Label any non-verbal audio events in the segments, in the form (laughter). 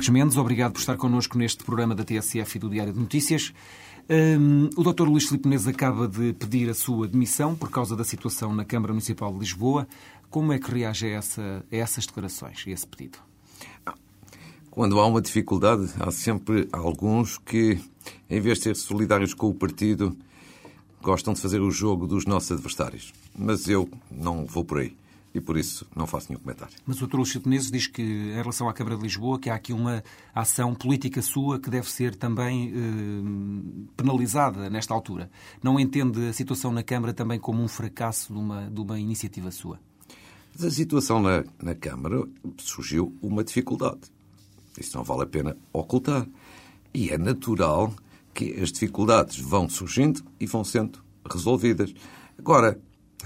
Marcos Mendes. Obrigado por estar connosco neste programa da TSF e do Diário de Notícias. Um, o Dr. Luís Filipe Menezes acaba de pedir a sua demissão por causa da situação na Câmara Municipal de Lisboa. Como é que reage a, essa, a essas declarações, a esse pedido? Quando há uma dificuldade, há sempre alguns que, em vez de ser solidários com o partido, gostam de fazer o jogo dos nossos adversários. Mas eu não vou por aí e por isso não faço nenhum comentário. Mas o Dr. Luís diz que, em relação à Câmara de Lisboa, que há aqui uma ação política sua que deve ser também eh, penalizada nesta altura. Não entende a situação na Câmara também como um fracasso de uma, de uma iniciativa sua? Mas a situação na, na Câmara surgiu uma dificuldade. Isso não vale a pena ocultar. E é natural que as dificuldades vão surgindo e vão sendo resolvidas. Agora,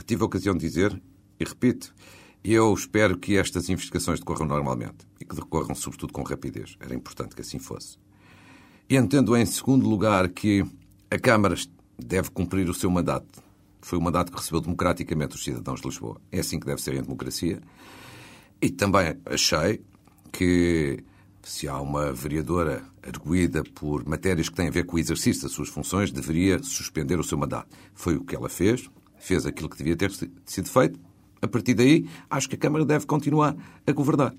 tive a ocasião de dizer, e repito, eu espero que estas investigações decorram normalmente e que decorram, sobretudo, com rapidez. Era importante que assim fosse. E entendo, em segundo lugar, que a Câmara deve cumprir o seu mandato. Foi o mandato que recebeu democraticamente os cidadãos de Lisboa. É assim que deve ser em democracia. E também achei que se há uma vereadora arguída por matérias que têm a ver com o exercício das suas funções, deveria suspender o seu mandato. Foi o que ela fez, fez aquilo que devia ter sido feito. A partir daí, acho que a Câmara deve continuar a governar.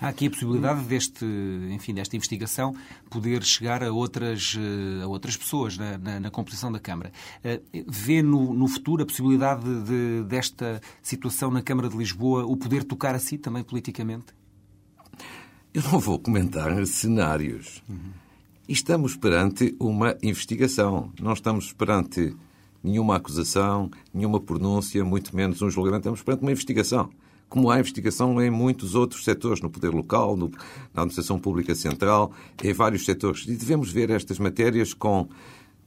Há aqui a possibilidade deste, enfim, desta investigação poder chegar a outras, a outras pessoas na, na, na composição da Câmara. Vê no, no futuro a possibilidade de, desta situação na Câmara de Lisboa o poder tocar a si também politicamente? Eu não vou comentar cenários. Estamos perante uma investigação. Não estamos perante nenhuma acusação, nenhuma pronúncia, muito menos um julgamento. Estamos perante uma investigação. Como há investigação em muitos outros setores, no poder local, no, na administração pública central, em vários setores. E devemos ver estas matérias com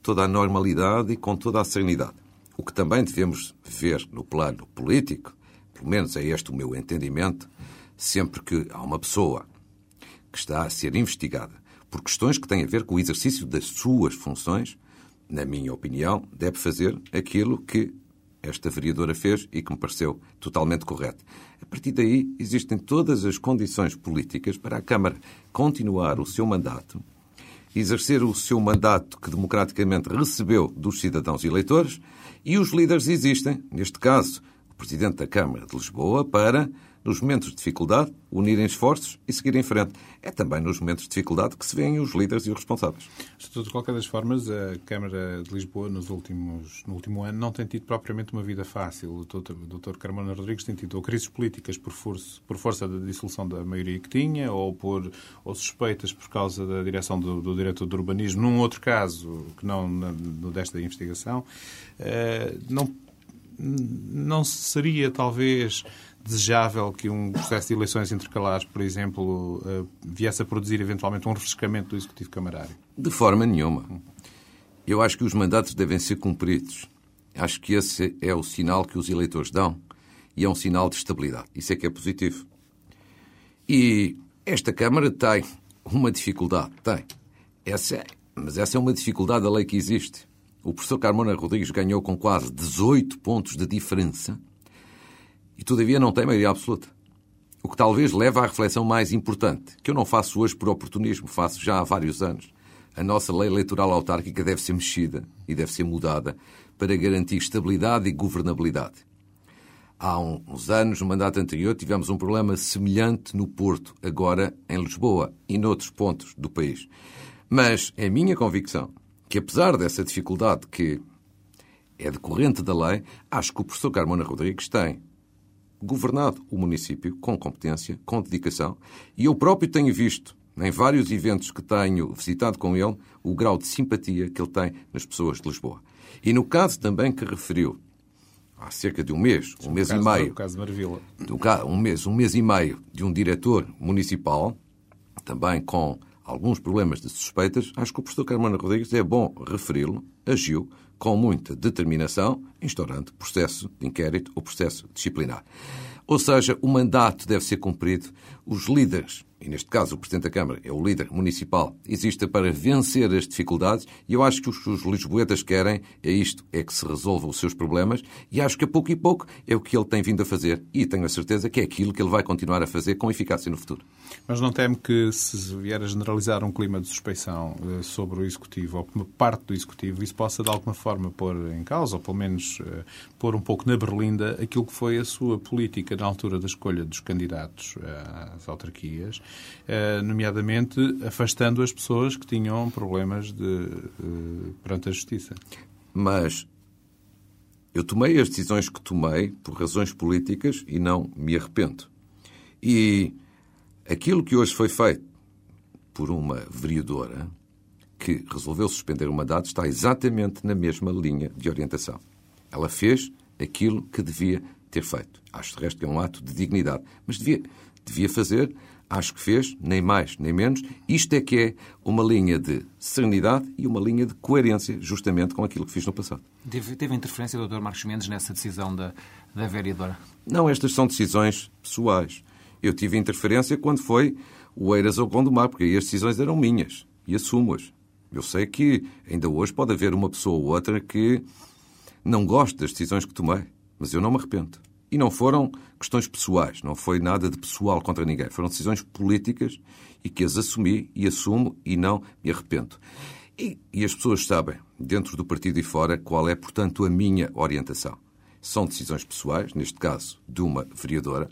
toda a normalidade e com toda a serenidade. O que também devemos ver no plano político, pelo menos é este o meu entendimento, sempre que há uma pessoa que está a ser investigada por questões que têm a ver com o exercício das suas funções, na minha opinião, deve fazer aquilo que esta vereadora fez e que me pareceu totalmente correto. A partir daí, existem todas as condições políticas para a Câmara continuar o seu mandato, exercer o seu mandato que democraticamente recebeu dos cidadãos eleitores e os líderes existem, neste caso, o Presidente da Câmara de Lisboa, para nos momentos de dificuldade, unirem esforços e seguir em frente. É também nos momentos de dificuldade que se veem os líderes e os responsáveis. De qualquer das formas, a Câmara de Lisboa, nos últimos, no último ano, não tem tido propriamente uma vida fácil. O Dr. Carmona Rodrigues tem tido ou crises políticas por força, por força da dissolução da maioria que tinha, ou, por, ou suspeitas por causa da direção do, do diretor do urbanismo, num outro caso, que não no desta investigação. Uh, não, não seria, talvez, desejável que um processo de eleições intercalares, por exemplo, viesse a produzir eventualmente um refrescamento do Executivo Camarário? De forma nenhuma. Eu acho que os mandatos devem ser cumpridos. Acho que esse é o sinal que os eleitores dão e é um sinal de estabilidade. Isso é que é positivo. E esta Câmara tem uma dificuldade. Tem. Essa é, mas essa é uma dificuldade da lei que existe. O professor Carmona Rodrigues ganhou com quase 18 pontos de diferença e, todavia, não tem maioria absoluta. O que talvez leve à reflexão mais importante, que eu não faço hoje por oportunismo, faço já há vários anos. A nossa lei eleitoral autárquica deve ser mexida e deve ser mudada para garantir estabilidade e governabilidade. Há uns anos, no mandato anterior, tivemos um problema semelhante no Porto, agora em Lisboa e noutros pontos do país. Mas é minha convicção que, apesar dessa dificuldade que é decorrente da lei, acho que o professor Carmona Rodrigues tem governado o município com competência, com dedicação, e eu próprio tenho visto, em vários eventos que tenho visitado com ele, o grau de simpatia que ele tem nas pessoas de Lisboa. E no caso também que referiu, há cerca de um mês, um mês caso, e meio, O caso de Marvila. um mês, um mês e meio de um diretor municipal, também com alguns problemas de suspeitas, acho que o professor Carmona Rodrigues é bom referi-lo, agiu com muita determinação, instaurando processo de inquérito ou processo disciplinar. Ou seja, o mandato deve ser cumprido, os líderes e neste caso o Presidente da Câmara é o líder municipal, existe para vencer as dificuldades e eu acho que os, os lisboetas querem é isto, é que se resolvam os seus problemas e acho que a pouco e pouco é o que ele tem vindo a fazer e tenho a certeza que é aquilo que ele vai continuar a fazer com eficácia no futuro. Mas não teme que se vier a generalizar um clima de suspeição eh, sobre o Executivo ou uma parte do Executivo, isso possa de alguma forma pôr em causa, ou pelo menos eh, pôr um pouco na berlinda, aquilo que foi a sua política na altura da escolha dos candidatos eh, às autarquias eh, nomeadamente afastando as pessoas que tinham problemas de, eh, perante a justiça. Mas eu tomei as decisões que tomei por razões políticas e não me arrependo. E aquilo que hoje foi feito por uma vereadora que resolveu suspender o mandato está exatamente na mesma linha de orientação. Ela fez aquilo que devia ter feito. Acho de resto que é um ato de dignidade, mas devia, devia fazer acho que fez, nem mais nem menos. Isto é que é uma linha de serenidade e uma linha de coerência, justamente com aquilo que fiz no passado. Teve, teve interferência do Dr. Marcos Mendes nessa decisão da, da vereadora? Não, estas são decisões pessoais. Eu tive interferência quando foi o Eiras ao Gondomar, porque aí as decisões eram minhas e assumo-as. Eu sei que ainda hoje pode haver uma pessoa ou outra que não goste das decisões que tomei, mas eu não me arrependo. E não foram questões pessoais, não foi nada de pessoal contra ninguém. Foram decisões políticas e que as assumi e assumo e não me arrependo. E, e as pessoas sabem, dentro do partido e fora, qual é, portanto, a minha orientação. São decisões pessoais, neste caso, de uma vereadora.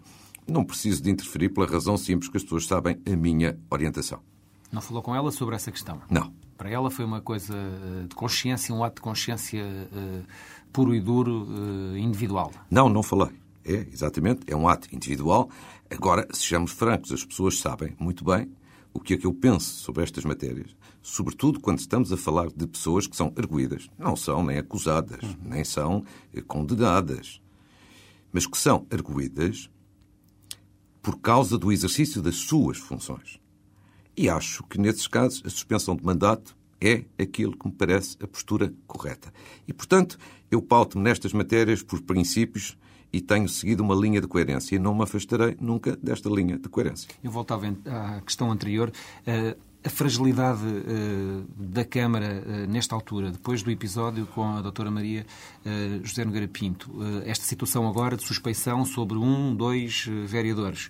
Não preciso de interferir pela razão simples que as pessoas sabem a minha orientação. Não falou com ela sobre essa questão? Não. Para ela foi uma coisa eh, de consciência, um ato de consciência uh, puro e duro, uh, individual? Não, não falei. É, exatamente, é um ato individual. Agora, sejamos francos, as pessoas sabem muito bem o que é que eu penso sobre estas matérias, sobretudo quando estamos a falar de pessoas que são arguídas, não são nem acusadas, nem são eh, condenadas, mas que são arguídas por causa do exercício das suas funções. E acho que, nesses casos, a suspensão de mandato é aquilo que me parece a postura correta. E, portanto, eu pauto-me nestas matérias por princípios e tenho seguido uma linha de coerência e não me afastarei nunca desta linha de coerência. Eu voltava à questão anterior. Eh, a fragilidade uh, da Câmara uh, nesta altura, depois do episódio com a doutora Maria José Nogueira Pinto, esta situação agora de suspeição sobre um, dois vereadores,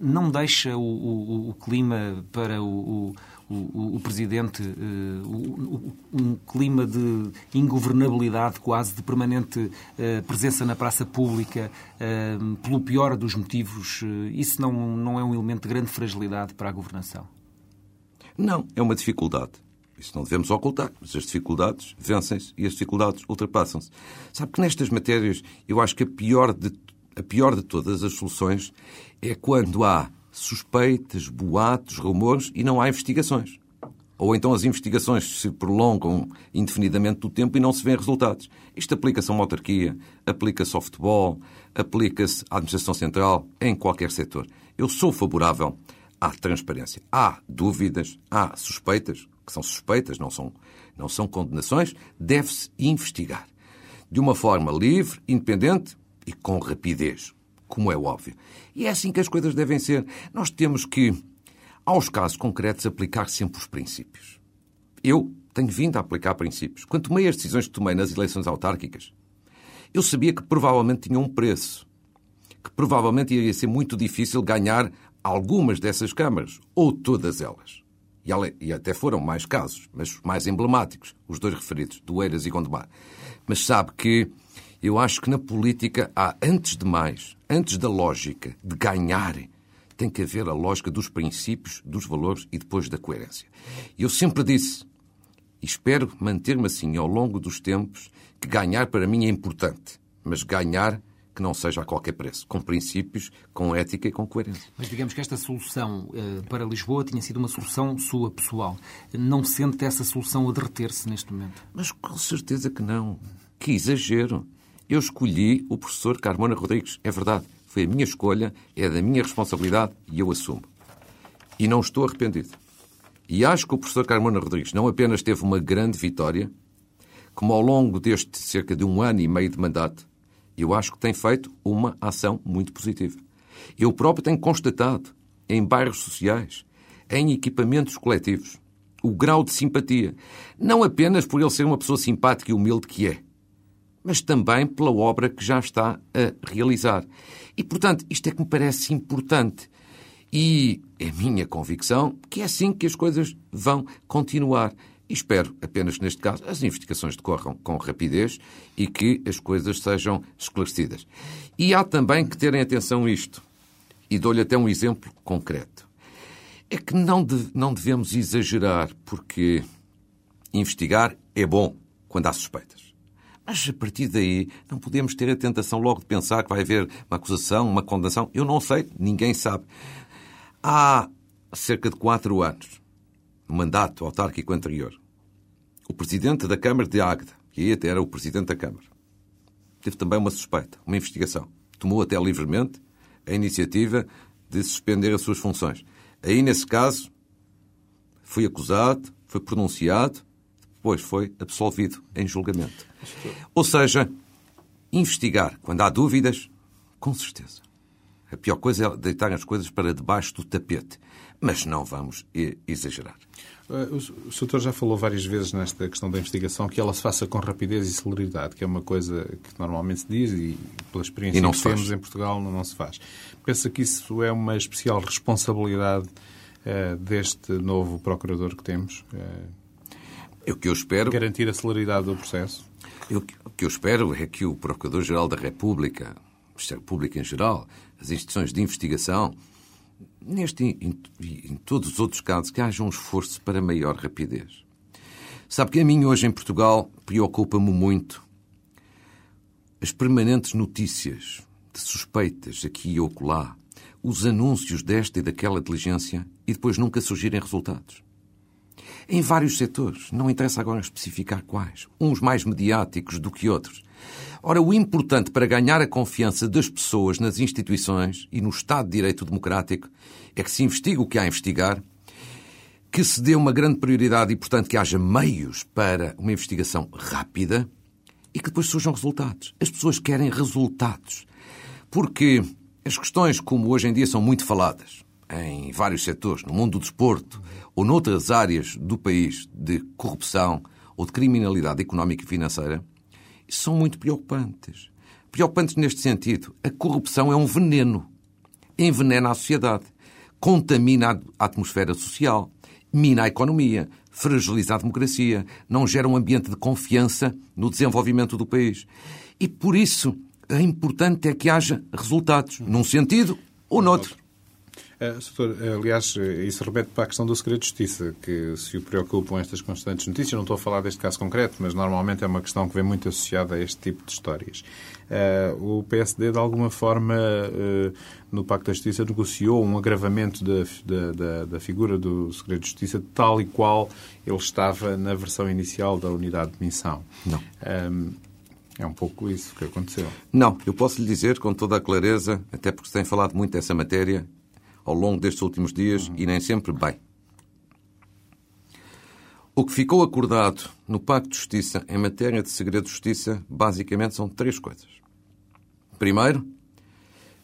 não deixa o, o, o, clima para o, o, o Presidente uh, um clima de ingovernabilidade, quase de permanente uh, presença na praça pública, uh, pelo pior dos motivos, isso não, não é um elemento de grande fragilidade para a governação? Não, é uma dificuldade. Isso não devemos ocultar, mas as dificuldades vencem-se e as dificuldades ultrapassam-se. Sabe que nestas matérias eu acho que a pior de, a pior de todas as soluções é quando há suspeitas, boatos, rumores e não há investigações. Ou então as investigações se prolongam indefinidamente do tempo e não se vêem resultados. Isto aplica-se a uma autarquia, aplica-se ao futebol, aplica-se à administração central, em qualquer setor. Eu sou favorável à transparência. Há dúvidas, há suspeitas, que são suspeitas, não são, não são condenações, deve-se investigar. De uma forma livre, independente e com rapidez como é óbvio. E é assim que as coisas devem ser. Nós temos que, aos casos concretos, aplicar sempre os princípios. Eu tenho vindo a aplicar princípios. Quando tomei as decisões que tomei nas eleições autárquicas, eu sabia que provavelmente tinha um preço. Que provavelmente ia ser muito difícil ganhar algumas dessas câmaras, ou todas elas. E até foram mais casos, mas mais emblemáticos, os dois referidos, do Eiras e Gondomar. Mas sabe que eu acho que na política há, antes de mais, antes da lógica de ganhar, tem que haver a lógica dos princípios, dos valores e depois da coerência. Eu sempre disse, E espero manter-me assim ao longo dos tempos, que ganhar para mim é importante, mas ganhar que não seja a qualquer preço, com princípios, com ética e com coerência. Mas digamos que esta solução uh, para Lisboa tinha sido uma solução sua, pessoal. Não sente essa solução a derreter-se neste momento? Mas com certeza que não. Que exagero. Eu escolhi o professor Carmona Rodrigues. É verdade. Foi a minha escolha, é da minha responsabilidade e eu assumo. E não estou arrependido. E acho que o professor Carmona Rodrigues não apenas teve uma grande vitória, como ao longo deste cerca de um ano e meio de mandato, eu acho que tem feito uma ação muito positiva. Eu próprio tenho constatado, em bairros sociais, em equipamentos coletivos, o grau de simpatia. Não apenas por ele ser uma pessoa simpática e humilde que é, mas também pela obra que já está a realizar. E, portanto, isto é que me parece importante. E é minha convicção que é assim que as coisas vão continuar. E espero apenas que, neste caso, as investigações decorram com rapidez e que as coisas sejam esclarecidas. E há também que terem atenção a isto. E dou-lhe até um exemplo concreto. É que não, de, não devemos exagerar, porque investigar é bom quando há suspeitas. Mas a partir daí não podemos ter a tentação logo de pensar que vai haver uma acusação, uma condenação. Eu não sei, ninguém sabe. Há cerca de quatro anos, no mandato autárquico anterior, o presidente da Câmara de Águeda, que até era o presidente da Câmara, teve também uma suspeita, uma investigação. Tomou até livremente a iniciativa de suspender as suas funções. Aí, nesse caso, foi acusado, foi pronunciado, depois foi absolvido em julgamento. Ou seja, investigar quando há dúvidas, com certeza. A pior coisa é deitar as coisas para debaixo do tapete. Mas não vamos exagerar. Eh, o Sr. já falou várias vezes nesta questão da investigação que ela se faça com rapidez e celeridade, que é uma coisa que normalmente se diz e, pela experiência e que temos em Portugal, não se faz. Pensa que isso é uma especial responsabilidade uh, deste novo procurador que temos? Uh, o que eu espero... Garantir a celeridade do processo? Eu, o que eu espero é que o Procurador-Geral da República, o Ministério Público em geral, as instituições de investigação, neste e em, em todos os outros casos, que haja um esforço para maior rapidez. Sabe que a mim hoje em Portugal preocupa-me muito as permanentes notícias de suspeitas aqui e acolá, os anúncios desta e daquela diligência e depois nunca surgirem resultados. Em vários setores, não interessa agora especificar quais, uns mais mediáticos do que outros, Ora, o importante para ganhar a confiança das pessoas nas instituições e no Estado de Direito Democrático é que se investigue o que há a investigar, que se dê uma grande prioridade e, portanto, que haja meios para uma investigação rápida e que depois surjam resultados. As pessoas querem resultados. Porque as questões, como hoje em dia são muito faladas em vários setores, no mundo do desporto ou noutras áreas do país de corrupção ou de criminalidade económica e financeira, são muito preocupantes. Preocupantes neste sentido. A corrupção é um veneno. Envenena a sociedade. Contamina a atmosfera social. Mina a economia. Fragiliza a democracia. Não gera um ambiente de confiança no desenvolvimento do país. E por isso, é importante é que haja resultados, num sentido ou noutro. Uh, Soutor, aliás, isso remete para a questão do segredo de justiça, que se o preocupam estas constantes notícias. Não estou a falar deste caso concreto, mas normalmente é uma questão que vem muito associada a este tipo de histórias. Uh, o PSD, de alguma forma, uh, no Pacto da Justiça, negociou um agravamento da, da, da, figura do segredo de justiça, tal e qual ele estava na versão inicial da unidade de missão. Não. É um pouco isso que aconteceu. Não, eu posso lhe dizer com toda a clareza, até porque se tem falado muito dessa matéria, ao longo destes últimos dias e nem sempre bem. O que ficou acordado no Pacto de Justiça em matéria de segredo de justiça, basicamente, são três coisas. Primeiro,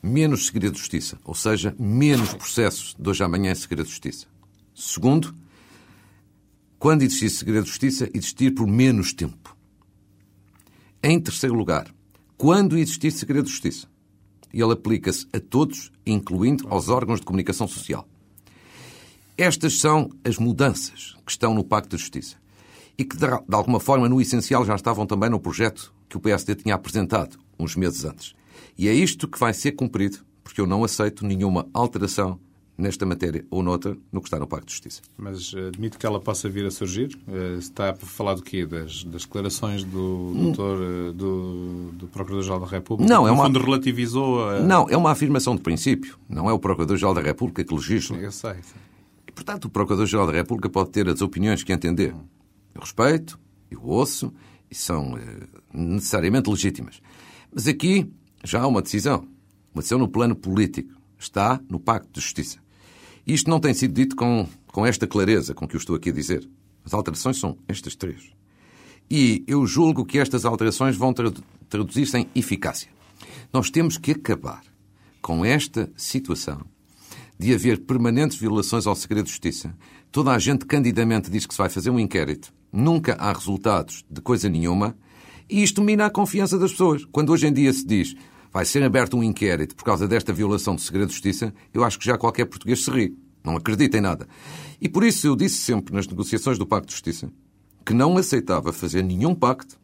menos segredo de justiça, ou seja, menos processos de hoje à manhã em segredo de justiça. Segundo, quando existir segredo de justiça, existir por menos tempo. Em terceiro lugar, quando existir segredo de justiça, ele aplica-se a todos, incluindo aos órgãos de comunicação social. Estas são as mudanças que estão no Pacto de Justiça e que, de alguma forma, no essencial, já estavam também no projeto que o PSD tinha apresentado uns meses antes. E é isto que vai ser cumprido, porque eu não aceito nenhuma alteração nesta matéria ou noutra, no que está no Pacto de Justiça. Mas uh, admito que ela possa vir a surgir? Uh, está a falar do quê? Das, das declarações do, doutor, uh, do, do Procurador-Geral da República? Não, é uma... fundo relativizou a... Não, é uma afirmação de princípio. Não é o Procurador-Geral da República que legisla. Eu sei, sei. E, portanto, o Procurador-Geral da República pode ter as opiniões que entender. Eu respeito, eu ouço, e são necessariamente legítimas. Mas aqui já há uma decisão. Uma decisão no plano político. Está no Pacto de Justiça. Isto não tem sido dito com, com esta clareza com que eu estou aqui a dizer. As alterações são estas três. E eu julgo que estas alterações vão traduzir-se em eficácia. Nós temos que acabar com esta situação de haver permanentes violações ao segredo de justiça. Toda a gente candidamente diz que se vai fazer um inquérito. Nunca há resultados de coisa nenhuma. E isto mina a confiança das pessoas. Quando hoje em dia se diz vai ser aberto um inquérito por causa desta violação do segredo de justiça, eu acho que já qualquer português se ri. Não acredita em nada. E por isso eu disse sempre nas negociações do Pacto de Justiça que não aceitava fazer nenhum pacto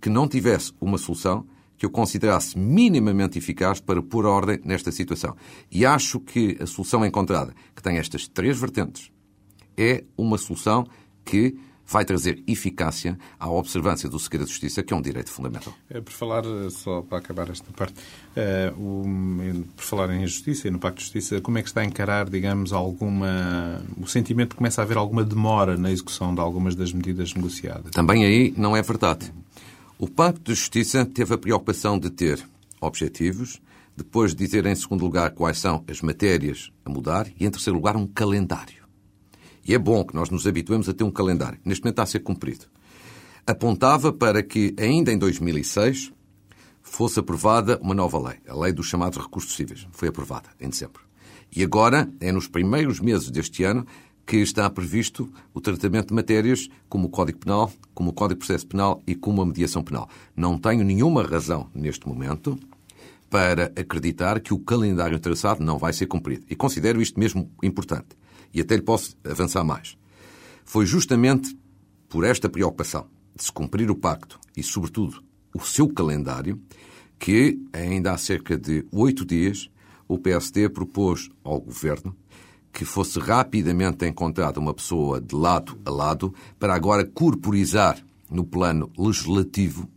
que não tivesse uma solução que eu considerasse minimamente eficaz para pôr ordem nesta situação. E acho que a solução encontrada, que tem estas três vertentes, é uma solução que vai trazer eficácia à observância do segredo de justiça, que é um direito fundamental. É, por falar, eh, só para acabar esta parte, é, o, por falar em justiça e no Pacto de Justiça, como é que está a encarar, digamos, alguma. o sentimento de que começa a haver alguma demora na execução de algumas das medidas negociadas? Também aí não é verdade. O Pacto de Justiça teve a preocupação de ter objetivos, depois de dizer, em segundo lugar, quais são as matérias a mudar e, em terceiro lugar, um calendário. E é bom que nós nos habituemos a ter um calendário. Neste momento está a ser cumprido. Apontava para que, ainda em 2006, fosse aprovada uma nova lei, a lei dos chamados recursos cíveis. Foi aprovada em dezembro. E agora, é nos primeiros meses deste ano, que está previsto o tratamento de matérias como o Código Penal, como o Código de Processo Penal e como a mediação penal. Não tenho nenhuma razão, neste momento, para acreditar que o calendário traçado não vai ser cumprido. E considero isto mesmo importante e até lhe posso avançar mais. Foi justamente por esta preocupação de se cumprir o pacto e, sobretudo, o seu calendário, que, ainda há cerca de oito dias, o PSD propôs ao Governo que fosse rapidamente encontrada uma pessoa de lado a lado para agora corporizar no plano legislativo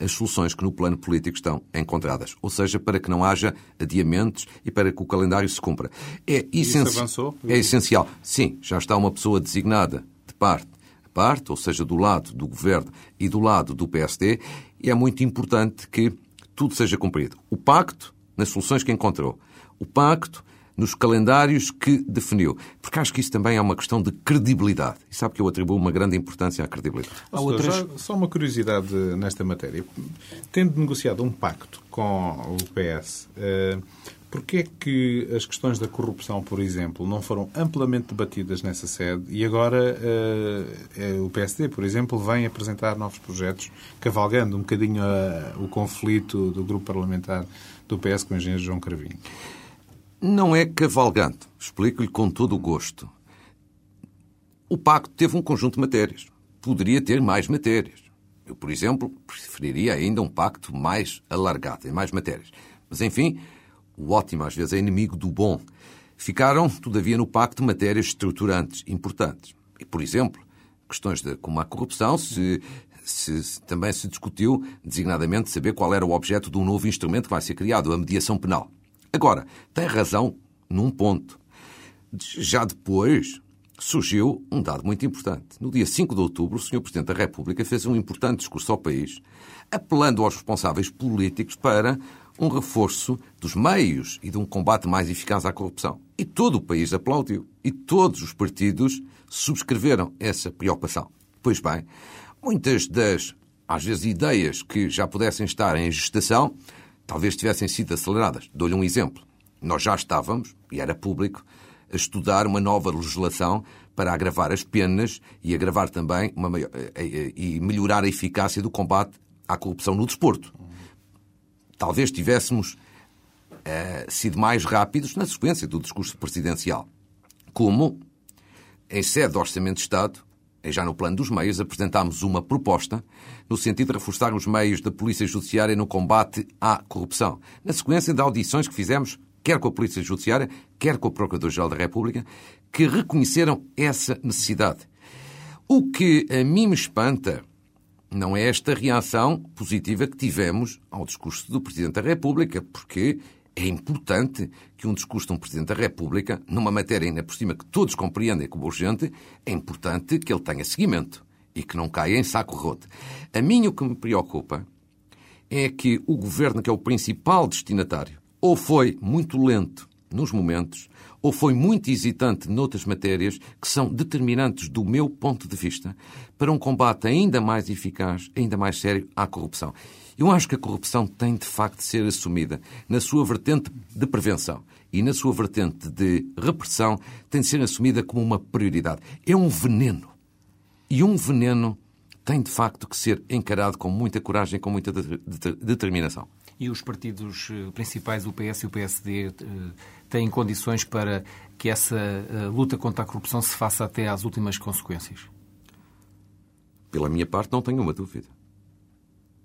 as soluções que no plano político estão encontradas. Ou seja, para que não haja adiamentos e para que o calendário se cumpra. É, essenci... é essencial. Sim, já está uma pessoa designada de parte a parte, ou seja, do lado do governo e do lado do PSD, e é muito importante que tudo seja cumprido. O pacto, nas soluções que encontrou. O pacto nos calendários que definiu. Porque acho que isso também é uma questão de credibilidade. E sabe que eu atribuo uma grande importância à credibilidade. Há outras... Só uma curiosidade nesta matéria. Tendo negociado um pacto com o PS, eh, Porquê é que as questões da corrupção, por exemplo, não foram amplamente debatidas nessa sede e agora uh, o PSD, por exemplo, vem apresentar novos projetos, cavalgando um bocadinho o conflito do grupo parlamentar do PS com o engenheiro João Cravinho? Não é cavalgando. Explico-lhe com todo o gosto. O pacto teve um conjunto de matérias. Poderia ter mais matérias. Eu, por exemplo, preferiria ainda um pacto mais alargado, em mais matérias. Mas, enfim, o ótimo às vezes é inimigo do bom. Ficaram, todavia, no pacto matérias estruturantes, importantes. E, por exemplo, questões de, como a corrupção, se, se, também se discutiu designadamente saber qual era o objeto de um novo instrumento que vai ser criado, a mediação penal. Agora, tem razão num ponto. Já depois surgiu um dado muito importante. No dia 5 de outubro, o Sr. Presidente da República fez um importante discurso ao país, apelando aos responsáveis políticos para um reforço dos meios e de um combate mais eficaz à corrupção. E todo o país aplaudiu. E todos os partidos subscreveram essa preocupação. Pois bem, muitas das, às vezes, ideias que já pudessem estar em gestação talvez tivessem sido aceleradas. Dou-lhe um exemplo. Nós já estávamos, e era público, a estudar uma nova legislação para agravar as penas e agravar também maior, eh, eh, e melhorar a eficácia do combate à corrupção no desporto. Talvez tivéssemos uh, sido mais rápidos na sequência do discurso presidencial. Como, em sede do Orçamento de Estado, já no plano dos meios, apresentámos uma proposta no sentido de reforçar os meios da Polícia Judiciária no combate à corrupção, na sequência de audições que fizemos quer com a Polícia Judiciária, quer com o Procurador-Geral da República, que reconheceram essa necessidade. O que a mim me espanta não é esta reação positiva que tivemos ao discurso do Presidente da República, porque é importante que um discurso de um Presidente da República, numa matéria ainda por cima que todos compreendem como urgente, é importante que ele tenha seguimento e que não caia em saco roto. A mim o que me preocupa é que o Governo, que é o principal destinatário, ou foi muito lento nos momentos, ou foi muito hesitante noutras matérias que são determinantes do meu ponto de vista para um combate ainda mais eficaz, ainda mais sério à corrupção. Eu acho que a corrupção tem de facto de ser assumida na sua vertente de prevenção e na sua vertente de repressão tem de ser assumida como uma prioridade. É um veneno. E um veneno tem de facto que ser encarado com muita coragem, com muita determinação. E os partidos eh, principais, o PS e o PSD, eh, têm condições para que essa eh, luta contra a corrupção se faça até às últimas consequências? Pela minha parte, não tenho uma dúvida.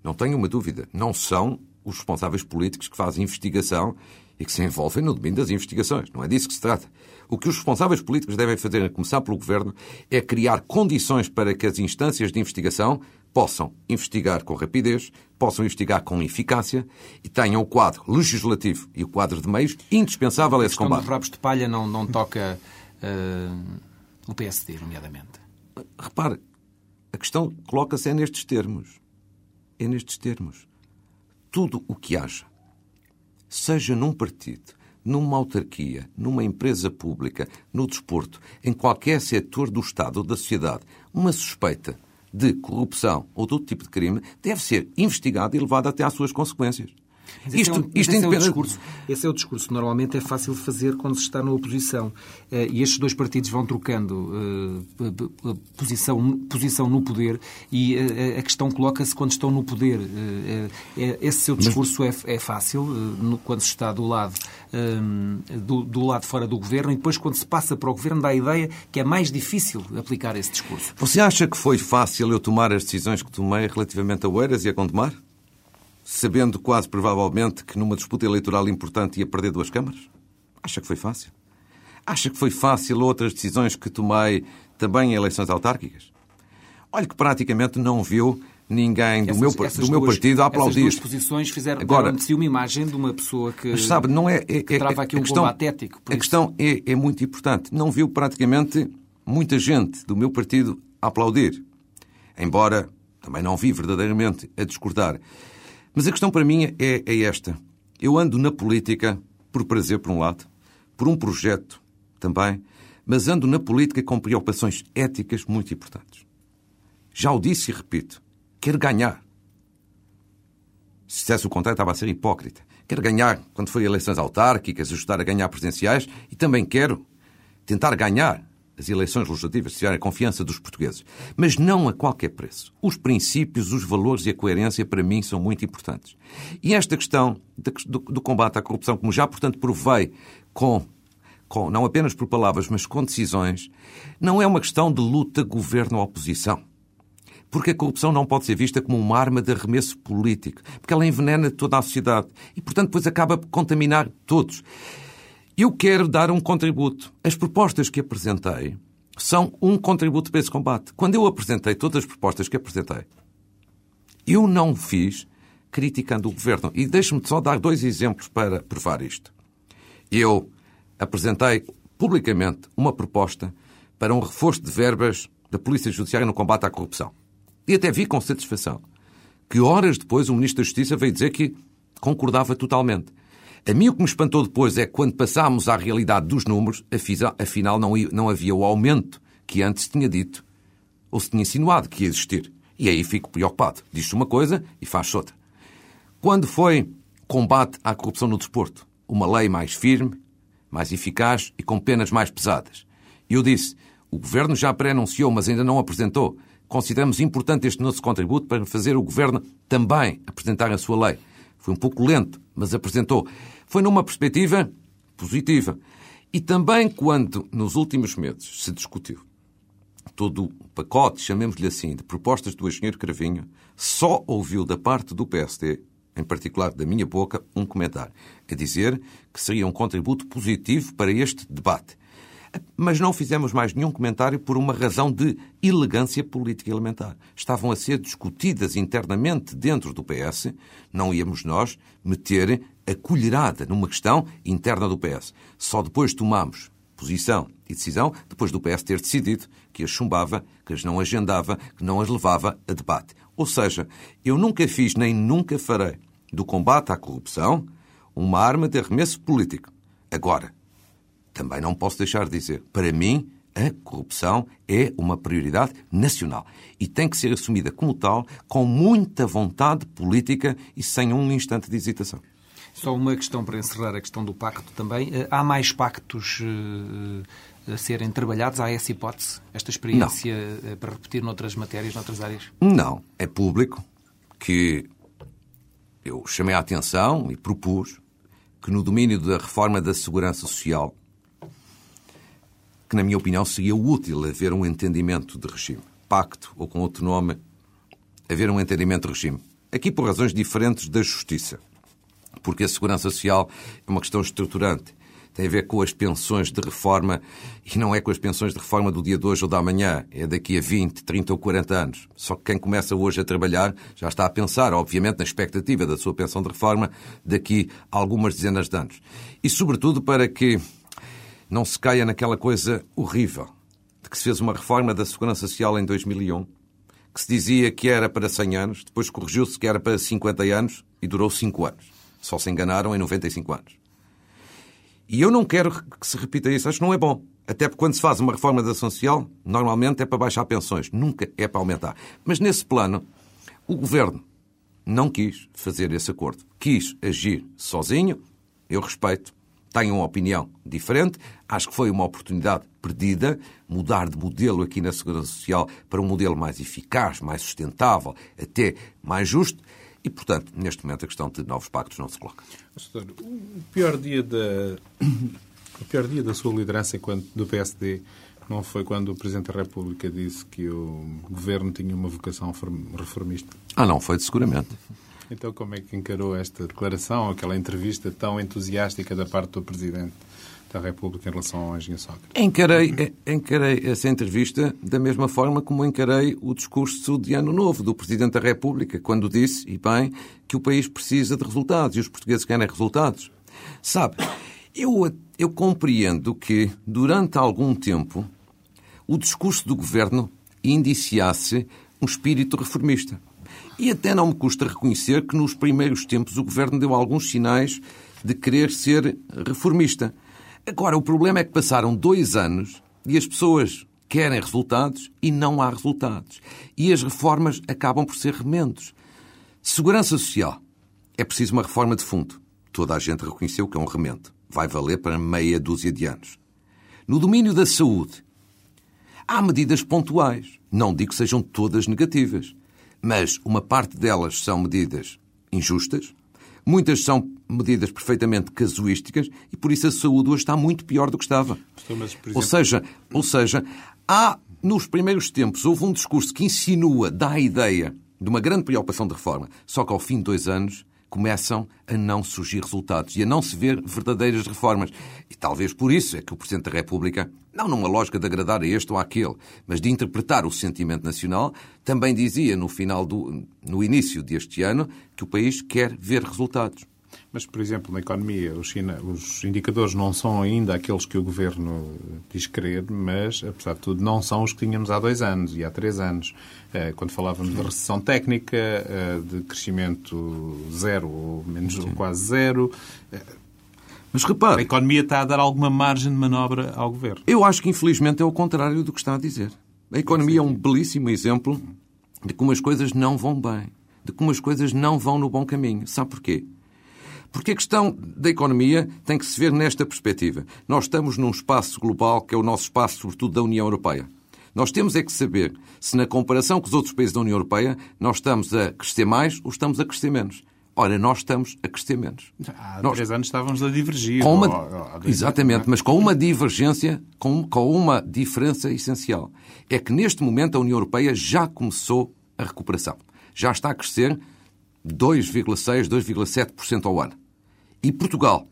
Não tenho uma dúvida. Não são os responsáveis políticos que fazem investigação e que se envolvem no domínio das investigações. Não é disso que se trata. O que os responsáveis políticos devem fazer, a começar pelo Governo, é criar condições para que as instâncias de investigação possam investigar com rapidez, possam investigar com eficácia e tenham o quadro legislativo e o quadro de meios indispensável a esse combate. A rabos de palha não, não toca uh, o PSD, nomeadamente. Repare, a questão coloca-se é nestes termos. É nestes termos. Tudo o que haja, seja num partido, numa autarquia, numa empresa pública, no desporto, em qualquer setor do Estado ou da sociedade, uma suspeita de corrupção ou de outro tipo de crime deve ser investigado e levado até às suas consequências. Isto, é um, isto esse, é o discurso, esse é o discurso que normalmente é fácil de fazer quando se está na oposição. Eh, e estes dois partidos vão trocando uh, posição, posição no poder e uh, a questão coloca-se quando estão no poder. Uh, esse seu discurso é, é fácil no, quando se está do lado, do, do, lado fora do governo e depois quando se passa para o governo dá a ideia que é mais difícil aplicar esse discurso. Você acha que foi fácil eu tomar as decisões que tomei relativamente a Oeiras e a Gondomar? Sabendo quase provavelmente que numa disputa eleitoral importante ia perder duas câmaras? Acha que foi fácil? Acha que foi fácil outras decisões que tomei também em eleições autárquicas? Olha que praticamente não viu ninguém do meu, do meu partido a aplaudir. Essas duas posições fizeram Agora, de si uma imagem de uma pessoa que, mas sabe, não é, é, que trava aqui um questão, combate ético. A questão é, é muito importante. Não viu praticamente muita gente do meu partido a aplaudir. Embora também não vi verdadeiramente a discordar. Mas a questão para mim é, é esta. Eu ando na política por prazer, por um lado, por um projeto também, mas ando na política com preocupações éticas muito importantes. Já o disse e repito, quero ganhar. Se dissesse o contrário, estava a ser hipócrita. Quero ganhar quando for eleições autárquicas, ajudar a ganhar presidenciais e também quero tentar ganhar as eleições legislativas, se tiver a confiança dos portugueses. Mas não a qualquer preço. Os princípios, os valores e a coerência, para mim, são muito importantes. E esta questão do, combate à corrupção, como já, portanto, provei com, com, não apenas por palavras, mas com decisões, não é uma questão de luta governo-oposição. Porque a corrupção não pode ser vista como uma arma de arremesso político, porque ela envenena toda a sociedade e, portanto, depois acaba por contaminar todos. Eu quero dar um contributo. As propostas que apresentei são um contributo para esse combate. Quando eu apresentei todas as propostas que apresentei, eu não fiz criticando o governo. E deixe-me só dar dois exemplos para provar isto. Eu apresentei publicamente uma proposta para um reforço de verbas da Polícia Judiciária no combate à corrupção. E até vi com satisfação que horas depois o Ministro da Justiça veio dizer que concordava totalmente. A mim o que me espantou depois é que quando passámos à realidade dos números, afinal não, não havia o aumento que antes tinha dito ou se tinha insinuado que ia existir. E aí fico preocupado. Diz-se uma coisa e faz-se outra. Quando foi combate à corrupção no desporto, uma lei mais firme, mais eficaz e com penas mais pesadas. Eu disse, o Governo já pré-anunciou, mas ainda não apresentou. Consideramos importante este nosso contributo para fazer o Governo também apresentar a sua lei. Foi um pouco lento, mas apresentou. Foi numa perspectiva positiva. E também quando, nos últimos meses, se discutiu todo o pacote, chamemos-lhe assim, de propostas do engenheiro Cravinho, só ouviu da parte do PSD em particular da minha boca, um comentário, a dizer que seria um contributo positivo para este debate. Mas não fizemos mais nenhum comentário por uma razão de elegância política elementar. Estavam a ser discutidas internamente dentro do PS, não íamos nós meter a colherada numa questão interna do PS. Só depois tomamos posição e decisão, depois do PS ter decidido que as chumbava, que as não agendava, que não as levava a debate. Ou seja, eu nunca fiz nem nunca farei do combate à corrupção uma arma de arremesso político. Agora, também não posso deixar de dizer, para mim, a corrupção é uma prioridade nacional e tem que ser assumida como tal, com muita vontade política e sem um instante de hesitação. Só uma questão para encerrar a questão do pacto também. Eh, há mais pactos eh, a serem trabalhados? Há essa hipótese? Esta experiência Não. Eh, para repetir noutras matérias, noutras áreas? Não. É público que eu chamei a atenção e propus que no domínio da reforma da segurança social que, na minha opinião, seria útil haver um entendimento de regime. Pacto, ou com outro nome, haver um entendimento de regime. Aqui por razões diferentes da justiça. Porque a segurança social é uma questão estruturante. Tem a ver com as pensões de reforma e não é com as pensões de reforma do dia de hoje ou da amanhã. É daqui a 20, 30 ou 40 anos. Só que quem começa hoje a trabalhar já está a pensar, obviamente, na expectativa da sua pensão de reforma daqui a algumas dezenas de anos. E, sobretudo, para que não se caia naquela coisa horrível de que se fez uma reforma da Segurança Social em 2001, que se dizia que era para 100 anos, depois corrigiu-se que era para 50 anos e durou 5 anos. Só se enganaram em 95 anos. E eu não quero que se repita isso. Acho que não é bom. Até porque quando se faz uma reforma da Segurança Social, normalmente é para baixar pensões, nunca é para aumentar. Mas nesse plano, o Governo não quis fazer esse acordo. Quis agir sozinho. Eu respeito tenho uma opinião diferente. Acho que foi uma oportunidade perdida mudar de modelo aqui na Segurança Social para um modelo mais eficaz, mais sustentável, até mais justo. E, portanto, neste momento a questão de novos pactos não se coloca. O pior dia da, o pior dia da sua liderança enquanto do PSD não foi quando o Presidente da República disse que o governo tinha uma vocação reformista? Ah, não, foi seguramente. Então, como é que encarou esta declaração, aquela entrevista tão entusiástica da parte do Presidente da República em relação ao engenheiro Sócrates? Encarei, encarei essa entrevista da mesma forma como encarei o discurso de Ano Novo do Presidente da República, quando disse, e bem, que o país precisa de resultados e os portugueses querem resultados. Sabe, eu, eu compreendo que, durante algum tempo, o discurso do governo indiciasse um espírito reformista. E até não me custa reconhecer que nos primeiros tempos o governo deu alguns sinais de querer ser reformista. Agora, o problema é que passaram dois anos e as pessoas querem resultados e não há resultados. E as reformas acabam por ser remendos. Segurança Social. É preciso uma reforma de fundo. Toda a gente reconheceu que é um remendo. Vai valer para meia dúzia de anos. No domínio da saúde, há medidas pontuais. Não digo que sejam todas negativas. Mas uma parte delas são medidas injustas, muitas são medidas perfeitamente casuísticas e por isso a saúde hoje está muito pior do que estava. Ou seja, ou seja, há nos primeiros tempos houve um discurso que insinua, dá a ideia de uma grande preocupação de reforma, só que ao fim de dois anos começam a não surgir resultados e a não se ver verdadeiras reformas. E talvez por isso é que o Presidente da República, não numa lógica de agradar a este ou àquele, mas de interpretar o sentimento nacional, também dizia no final do, no início deste ano que o país quer ver resultados. Mas, por exemplo, na economia, China, os, indicadores não são ainda aqueles que o governo diz querer, mas, apesar de tudo, não são os que tínhamos há dois anos e há três anos. Eh, quando falávamos de recessão técnica, eh, de crescimento zero ou menos quase zero. Eh, mas repare. A economia está a dar alguma margem de manobra ao governo. Eu acho que, infelizmente, é o contrário do que está a dizer. A economia é um belíssimo exemplo de como as coisas não vão bem, de como as coisas não vão no bom caminho. Sabe porquê? Porque a questão da economia tem que se ver nesta perspectiva. Nós estamos num espaço global que é o nosso espaço, sobretudo, da União Europeia. Nós temos é que saber se, na comparação com os outros países da União Europeia, nós estamos a crescer mais ou estamos a crescer menos. Ora, nós estamos a crescer menos. Há nós... três anos estávamos a divergir. Com uma... Exatamente, é? mas com uma divergência, com, com uma diferença essencial. É que neste momento a União Europeia já começou a recuperação. Já está a crescer 2,6%, 2,7% ao ano. E Portugal,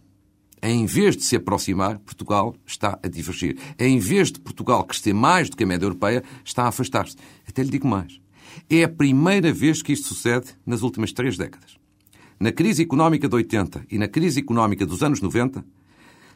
em vez de se aproximar, Portugal está a divergir. Em vez de Portugal crescer mais do que a média europeia, está a afastar-se. Até lhe digo mais. É a primeira vez que isto sucede nas últimas três décadas. Na crise económica de 80 e na crise económica dos anos 90,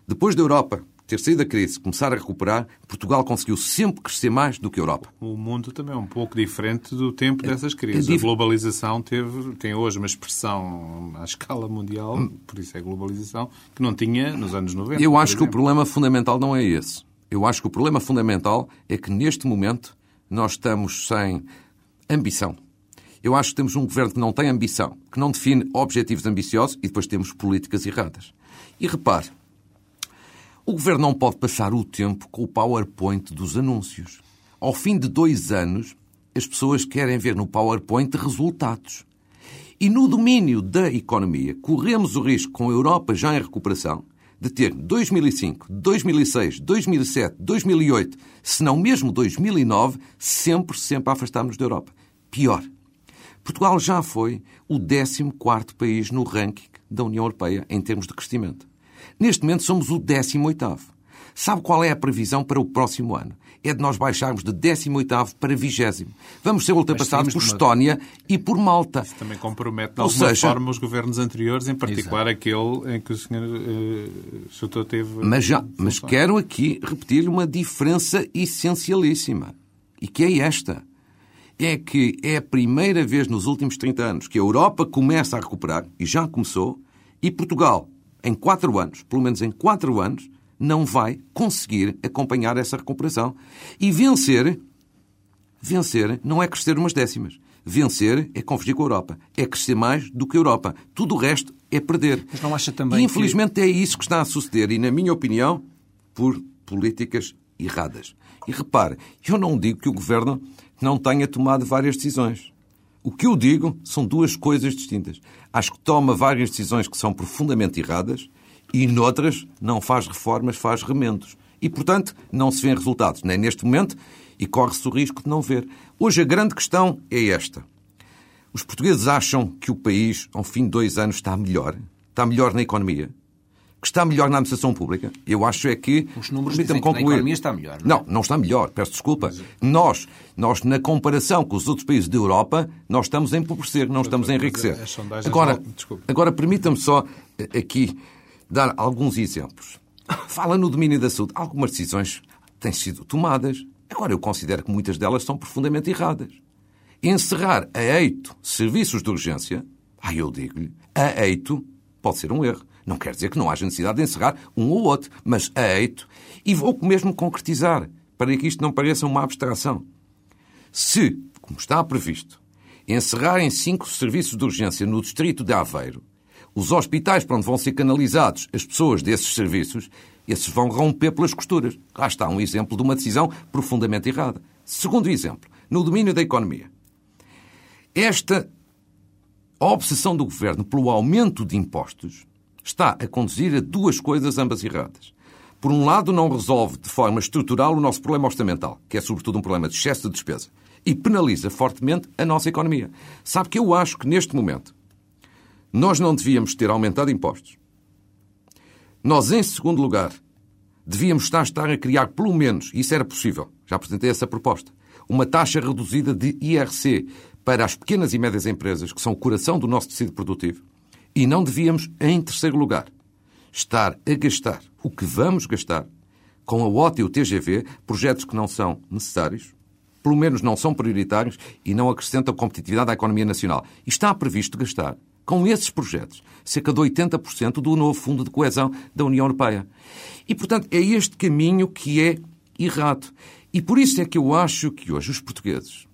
depois da Europa ter saído da crise, começar a recuperar, Portugal conseguiu sempre crescer mais do que a Europa. O mundo também é um pouco diferente do tempo dessas crises. É, é a globalização teve, tem hoje uma expressão à escala mundial, por isso é globalização, que não tinha nos anos 90. Eu acho que o problema fundamental não é esse. Eu acho que o problema fundamental é que neste momento nós estamos sem ambição. Eu acho que temos um governo que não tem ambição, que não define objetivos ambiciosos e depois temos políticas erradas. E repare, o governo não pode passar o tempo com o PowerPoint dos anúncios. Ao fim de dois anos, as pessoas querem ver no PowerPoint resultados. E no domínio da economia, corremos o risco, com a Europa já em recuperação, de ter 2005, 2006, 2007, 2008, se não mesmo 2009, sempre, sempre a afastarmos da Europa. Pior, Portugal já foi o 14 país no ranking da União Europeia em termos de crescimento. Neste momento somos o 18º. Sabe qual é a previsão para o próximo ano? É de nós baixarmos de 18º para 20 Vamos ser ultrapassados por Estónia e por Malta. Isso também compromete, de Ou alguma seja... forma, os governos anteriores, em particular Exato. aquele em que o Sr. Uh, teve... Mas, já, mas quero aqui repetir uma diferença essencialíssima. E que é esta. É que é a primeira vez nos últimos 30 anos que a Europa começa a recuperar, e já começou, e Portugal em quatro anos, pelo menos em quatro anos, não vai conseguir acompanhar essa recuperação. E vencer, vencer não é crescer umas décimas. Vencer é convergir com a Europa. É crescer mais do que a Europa. Tudo o resto é perder. Mas não acha também E infelizmente que... é isso que está a suceder. E, na minha opinião, por políticas erradas. E repare, eu não digo que o Governo não tenha tomado várias decisões. O que eu digo são duas coisas distintas. Acho que toma várias decisões que são profundamente erradas e, noutras, não faz reformas, faz remendos. E, portanto, não se vêem resultados, nem neste momento, e corre-se o risco de não ver. Hoje a grande questão é esta. Os portugueses acham que o país, ao fim de dois anos, está melhor? Está melhor na economia? Que está melhor na administração pública. Eu acho é que... Os números dizem concluir. que a economia está melhor. Não, é? não, não está melhor. Peço desculpa. Mas... Nós, nós, na comparação com os outros países da Europa, nós estamos a empobrecer, não estamos a enriquecer. Agora, agora permita-me só eh, aqui dar alguns exemplos. (laughs) Fala no domínio da saúde. Algumas decisões têm sido tomadas. Agora, eu considero que muitas delas são profundamente erradas. Encerrar a eito serviços de urgência, ah, eu digo-lhe, a eito pode ser um erro. Não quer dizer que não haja necessidade de encerrar um ou outro, mas a eito, e vou mesmo concretizar, para que isto não pareça uma abstração. Se, como está previsto, encerrarem cinco serviços de urgência no distrito de Aveiro, os hospitais para onde vão ser canalizados as pessoas desses serviços, esses vão romper pelas costuras. Lá está um exemplo de uma decisão profundamente errada. Segundo exemplo, no domínio da economia. Esta obsessão do governo pelo aumento de impostos está a conduzir a duas coisas ambas erradas. Por um lado, não resolve de forma estrutural o nosso problema orçamental, que é sobretudo um problema de excesso de despesa, e penaliza fortemente a nossa economia. Sabe que eu acho que neste momento nós não devíamos ter aumentado impostos. Nós, em segundo lugar, devíamos estar, estar a criar, pelo menos, e isso era possível, já apresentei essa proposta, uma taxa reduzida de IRC para as pequenas e médias empresas, que são o coração do nosso tecido produtivo, e não devíamos, em terceiro lugar, estar a gastar o que vamos gastar com a OTA e o TGV, projetos que não são necessários, pelo menos não são prioritários e não acrescentam competitividade à economia nacional. E está previsto gastar, com esses projetos, cerca de 80% do novo Fundo de Coesão da União Europeia. E, portanto, é este caminho que é errado. E por isso é que eu acho que hoje os portugueses,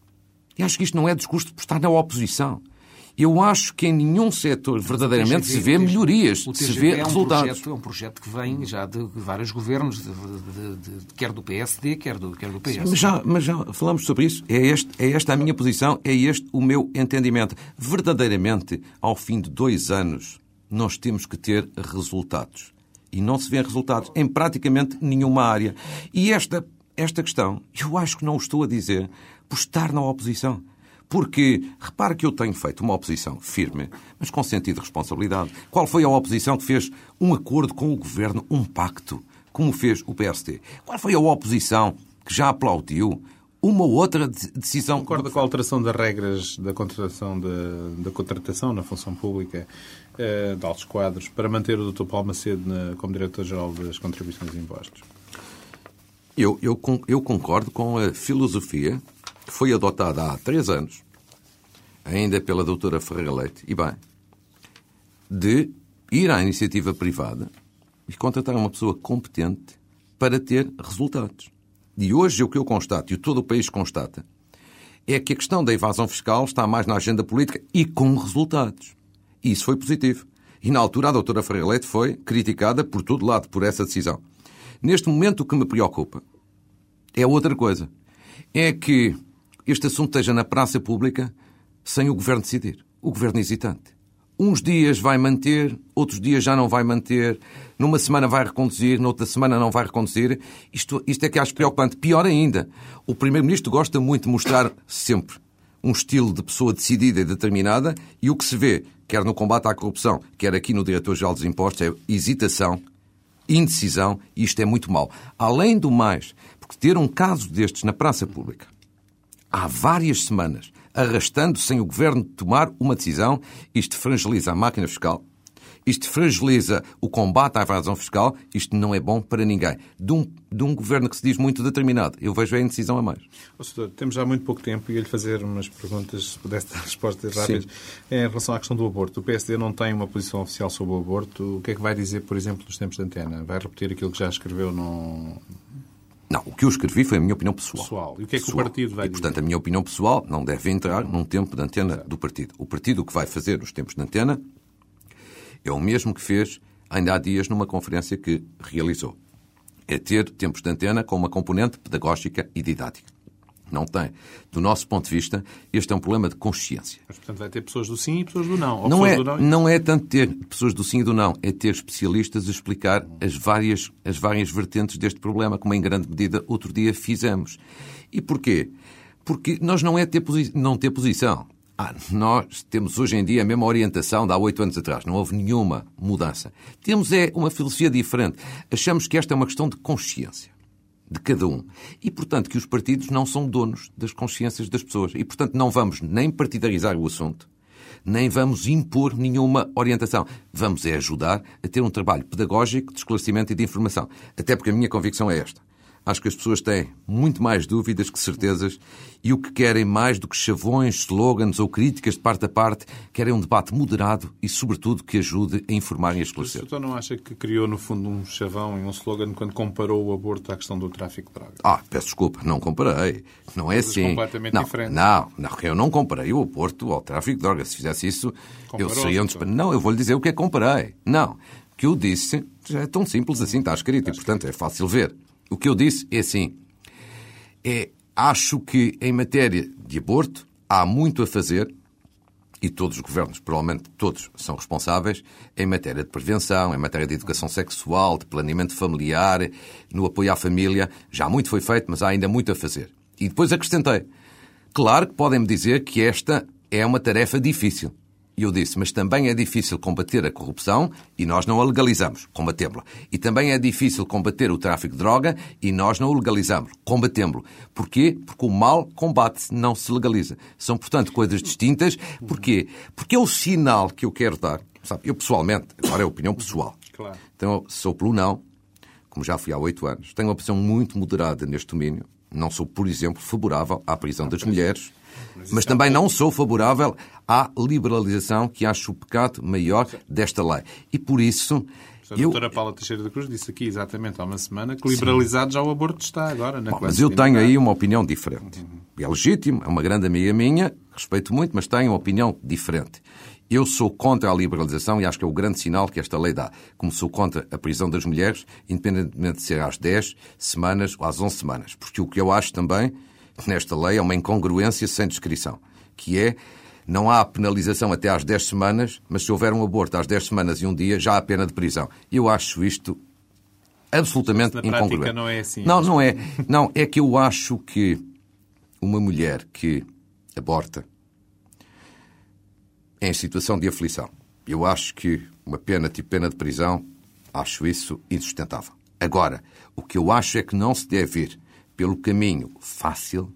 e acho que isto não é discurso de estar na oposição, eu acho que em nenhum setor verdadeiramente se vê melhorias, se vê é um resultados. Projeto, é um projeto que vem já de vários governos, de, de, de, quer do PSD, quer do, quer do PS. Mas já, mas já falamos sobre isso. É, este, é esta a minha posição, é este o meu entendimento. Verdadeiramente, ao fim de dois anos, nós temos que ter resultados. E não se vê resultados em praticamente nenhuma área. E esta, esta questão, eu acho que não o estou a dizer por estar na oposição Porque, repare que eu tenho feito uma oposição firme, mas com sentido de responsabilidade. Qual foi a oposição que fez um acordo com o Governo, um pacto, como fez o PST? Qual foi a oposição que já aplaudiu uma outra decisão. Concorda com a alteração das regras da contratação, de, da contratação na função pública eh, de altos quadros para manter o Dr. Paulo Macedo na, como Diretor-Geral das Contribuições e Impostos? Eu, eu, eu concordo com a filosofia que foi adotada há três anos, ainda pela doutora Ferreira Leite, e bem, de ir à iniciativa privada e contratar uma pessoa competente para ter resultados. E hoje o que eu constato, e todo o país constata, é que a questão da evasão fiscal está mais na agenda política e com resultados. E isso foi positivo. E na altura a doutora Ferreira Leite foi criticada por todo lado por essa decisão. Neste momento o que me preocupa é outra coisa. É que este assunto esteja na praça pública sem o Governo decidir. O Governo hesitante. Uns dias vai manter, outros dias já não vai manter, numa semana vai reconduzir, noutra semana não vai reconduzir. Isto, isto é que acho preocupante. Pior ainda, o Primeiro-Ministro gosta muito de mostrar sempre um estilo de pessoa decidida e determinada e o que se vê, quer no combate à corrupção, quer aqui no Diretor-Geral dos Impostos, é hesitação, indecisão e isto é muito mau. Além do mais, porque ter um caso destes na praça pública há várias semanas arrastando sem o governo tomar uma decisão. Isto fragiliza a máquina fiscal, isto fragiliza o combate à evasão fiscal, isto não é bom para ninguém. De um, de um governo que se diz muito determinado, eu vejo a indecisão a mais. Oh, senhor, temos já muito pouco tempo e ia-lhe fazer umas perguntas, se pudesse dar respostas rápidas. Sim. Em relação à questão do aborto, o PSD não tem uma posição oficial sobre o aborto. O que é que vai dizer, por exemplo, nos tempos de antena? Vai repetir aquilo que já escreveu no, não, o que eu escrevi foi a minha opinião pessoal. Pessoal. E o que é que pessoal. o partido vai e, portanto, a minha opinião pessoal não deve entrar num tempo de antena do partido. O partido o que vai fazer nos tempos de antena é o mesmo que fez ainda há dias numa conferência que realizou. É ter tempos de antena com uma componente pedagógica e didática não tem. Do nosso ponto de vista, este é um problema de consciência. Mas, portanto, vai ter pessoas do sim e pessoas do não. não, é, não, não é tanto ter pessoas do sim e do não, é ter especialistas a explicar as várias, as várias vertentes deste problema, como em grande medida outro dia fizemos. E porquê? Porque nós não é ter não ter posição. Ah, nós temos hoje em dia a mesma orientação de há oito anos atrás. Não houve nenhuma mudança. Temos é uma filosofia diferente. Achamos que esta é uma questão de consciência de cada um. E, portanto, que os partidos não são donos das consciências das pessoas. E, portanto, não vamos nem partidarizar o assunto, nem vamos impor nenhuma orientação. Vamos é ajudar a ter um trabalho pedagógico de esclarecimento e de informação. Até porque a minha convicção é esta. Acho que as pessoas têm muito mais dúvidas que certezas e o que querem mais do que chavões, slogans ou críticas de parte a parte, querem um debate moderado e, sobretudo, que ajude a informar e a esclarecer. O senhor não acha que criou, no fundo, um chavão e um slogan quando comparou o aborto à questão do tráfico de drogas? Ah, peço desculpa, não comparei. Não é assim. completamente não, diferente. Não, não, eu não comparei o aborto ao tráfico de drogas. Se fizesse isso, Comparou eu seria um desp... Não, eu vou-lhe dizer o que é que comparei. Não. O que eu disse já é tão simples assim, está escrito, e, portanto, é fácil ver. O que eu disse é assim: é, acho que em matéria de aborto há muito a fazer, e todos os governos, provavelmente todos, são responsáveis, em matéria de prevenção, em matéria de educação sexual, de planeamento familiar, no apoio à família. Já muito foi feito, mas há ainda muito a fazer. E depois acrescentei: claro que podem-me dizer que esta é uma tarefa difícil. E eu disse, mas também é difícil combater a corrupção e nós não a legalizamos, combatemos-la. E também é difícil combater o tráfico de droga e nós não o legalizamos, combatemos-lo. Porquê? Porque o mal combate-se, não se legaliza. São, portanto, coisas distintas. Porquê? Porque é o sinal que eu quero dar. Sabe, eu pessoalmente, agora é a opinião pessoal. Claro. Então, sou pelo não, como já fui há oito anos. Tenho uma posição muito moderada neste domínio. Não sou, por exemplo, favorável à prisão das mulheres mas também não sou favorável à liberalização, que acho o pecado maior desta lei. E por isso. A doutora Paula Teixeira da Cruz disse aqui exatamente há uma semana que liberalizado Sim. já o aborto está agora na Bom, Mas eu tenho aí uma opinião diferente. É legítimo, é uma grande amiga minha, respeito muito, mas tenho uma opinião diferente. Eu sou contra a liberalização e acho que é o grande sinal que esta lei dá. Como sou contra a prisão das mulheres, independentemente de ser às 10 semanas ou às 11 semanas. Porque o que eu acho também nesta lei é uma incongruência sem descrição, que é não há penalização até às 10 semanas, mas se houver um aborto às 10 semanas e um dia, já há pena de prisão. Eu acho isto absolutamente na incongruente. não é assim. Não, não é. Não, é que eu acho que uma mulher que aborta em situação de aflição. Eu acho que uma pena tipo pena de prisão, acho isso insustentável. Agora, o que eu acho é que não se deve ir pelo caminho fácil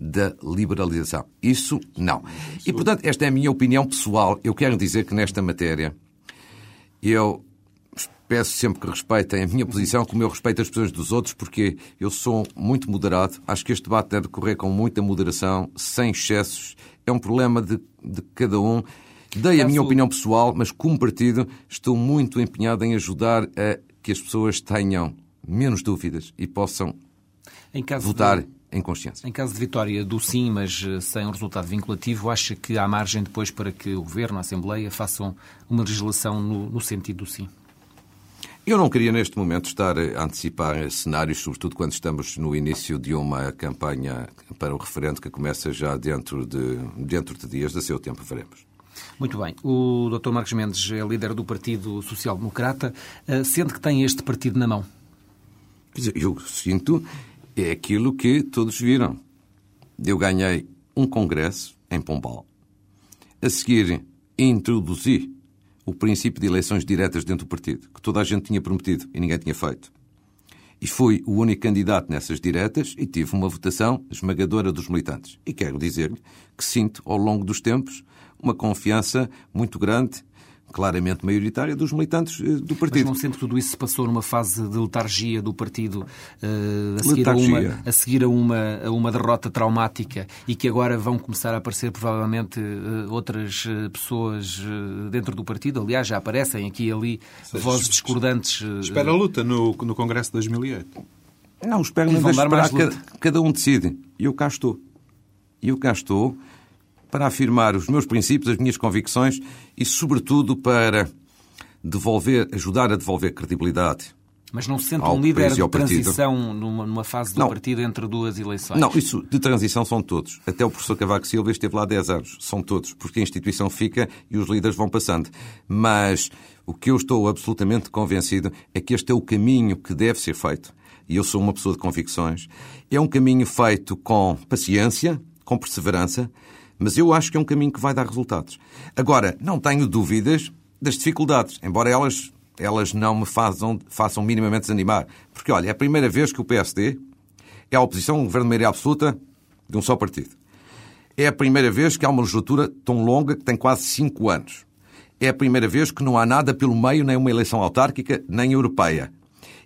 da liberalização. Isso não. E, portanto, esta é a minha opinião pessoal. Eu quero dizer que nesta matéria eu peço sempre que respeitem a minha posição, como eu respeito as pessoas dos outros, porque eu sou muito moderado. Acho que este debate deve correr com muita moderação, sem excessos. É um problema de, de cada um. Dei a minha opinião pessoal, mas como partido estou muito empenhado em ajudar a que as pessoas tenham menos dúvidas e possam votar de, em consciência. Em caso de vitória do sim, mas eh, sem um resultado vinculativo, acha que há margem depois para que o Governo, a Assembleia, façam uma legislação no, no sentido do sim? Eu não queria neste momento estar a antecipar cenários, sobretudo quando estamos no início de uma campanha para o referendo que começa já dentro de, dentro de dias, a seu tempo veremos. Muito bem. O Dr. Marcos Mendes é líder do Partido Social Democrata. Eh, sente que tem este partido na mão? Eu sinto é aquilo que todos viram. Eu ganhei um congresso em Pombal. A seguir, introduzi o princípio de eleições diretas dentro do partido, que toda a gente tinha prometido e ninguém tinha feito. E fui o único candidato nessas diretas e tive uma votação esmagadora dos militantes. E quero dizer-lhe que sinto, ao longo dos tempos, uma confiança muito grande claramente maioritária dos militantes eh, do partido. Mas não sente que tudo isso se passou numa fase de letargia do partido uh, a, seguir a, uma, a seguir a uma, a uma derrota traumática e que agora vão começar a aparecer provavelmente uh, outras pessoas uh, dentro do partido? Aliás, já aparecem aqui e ali Seja, vozes discordantes. Espera a luta no, no Congresso de 2008. Não, espero não esperar. Cada, cada um decide. E eu cá estou. E eu cá estou para afirmar os meus princípios, as minhas convicções e, sobretudo, para devolver, ajudar a devolver credibilidade. Mas não se sente um líder de transição numa, numa, fase do não. partido entre duas eleições? Não, isso de transição são todos. Até o professor Cavaco Silva esteve lá há 10 anos. São todos, porque a instituição fica e os líderes vão passando. Mas o que eu estou absolutamente convencido é que este é o caminho que deve ser feito. E eu sou uma pessoa de convicções. É um caminho feito com paciência, com perseverança, mas eu acho que é um caminho que vai dar resultados. Agora, não tenho dúvidas das dificuldades, embora elas, elas não me façam, façam minimamente desanimar. Porque, olha, é a primeira vez que o PSD é a oposição um governo de maioria absoluta de um só partido. É a primeira vez que há uma legislatura tão longa que tem quase cinco anos. É a primeira vez que não há nada pelo meio, nem uma eleição autárquica, nem europeia.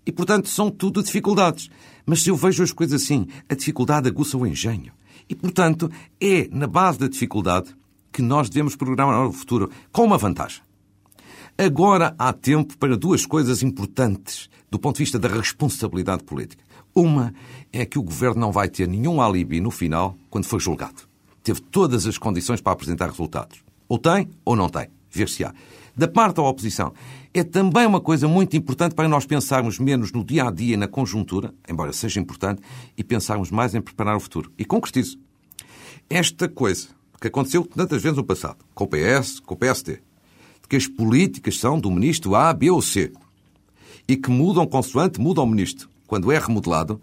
E, portanto, são tudo dificuldades. Mas se eu vejo as coisas assim, a dificuldade aguça o engenho. E, portanto, é na base da dificuldade que nós devemos programar o futuro com uma vantagem. Agora há tempo para duas coisas importantes do ponto de vista da responsabilidade política. Uma é que o governo não vai ter nenhum alibi no final quando for julgado. Teve todas as condições para apresentar resultados. Ou tem ou não tem. Ver-se-á. Da parte da oposição, é também uma coisa muito importante para nós pensarmos menos no dia a dia e na conjuntura, embora seja importante, e pensarmos mais em preparar o futuro. E concretizo. Esta coisa que aconteceu tantas vezes no passado, com o PS, com o PSD, de que as políticas são do ministro A, B ou C e que mudam consoante muda o ministro quando é remodelado,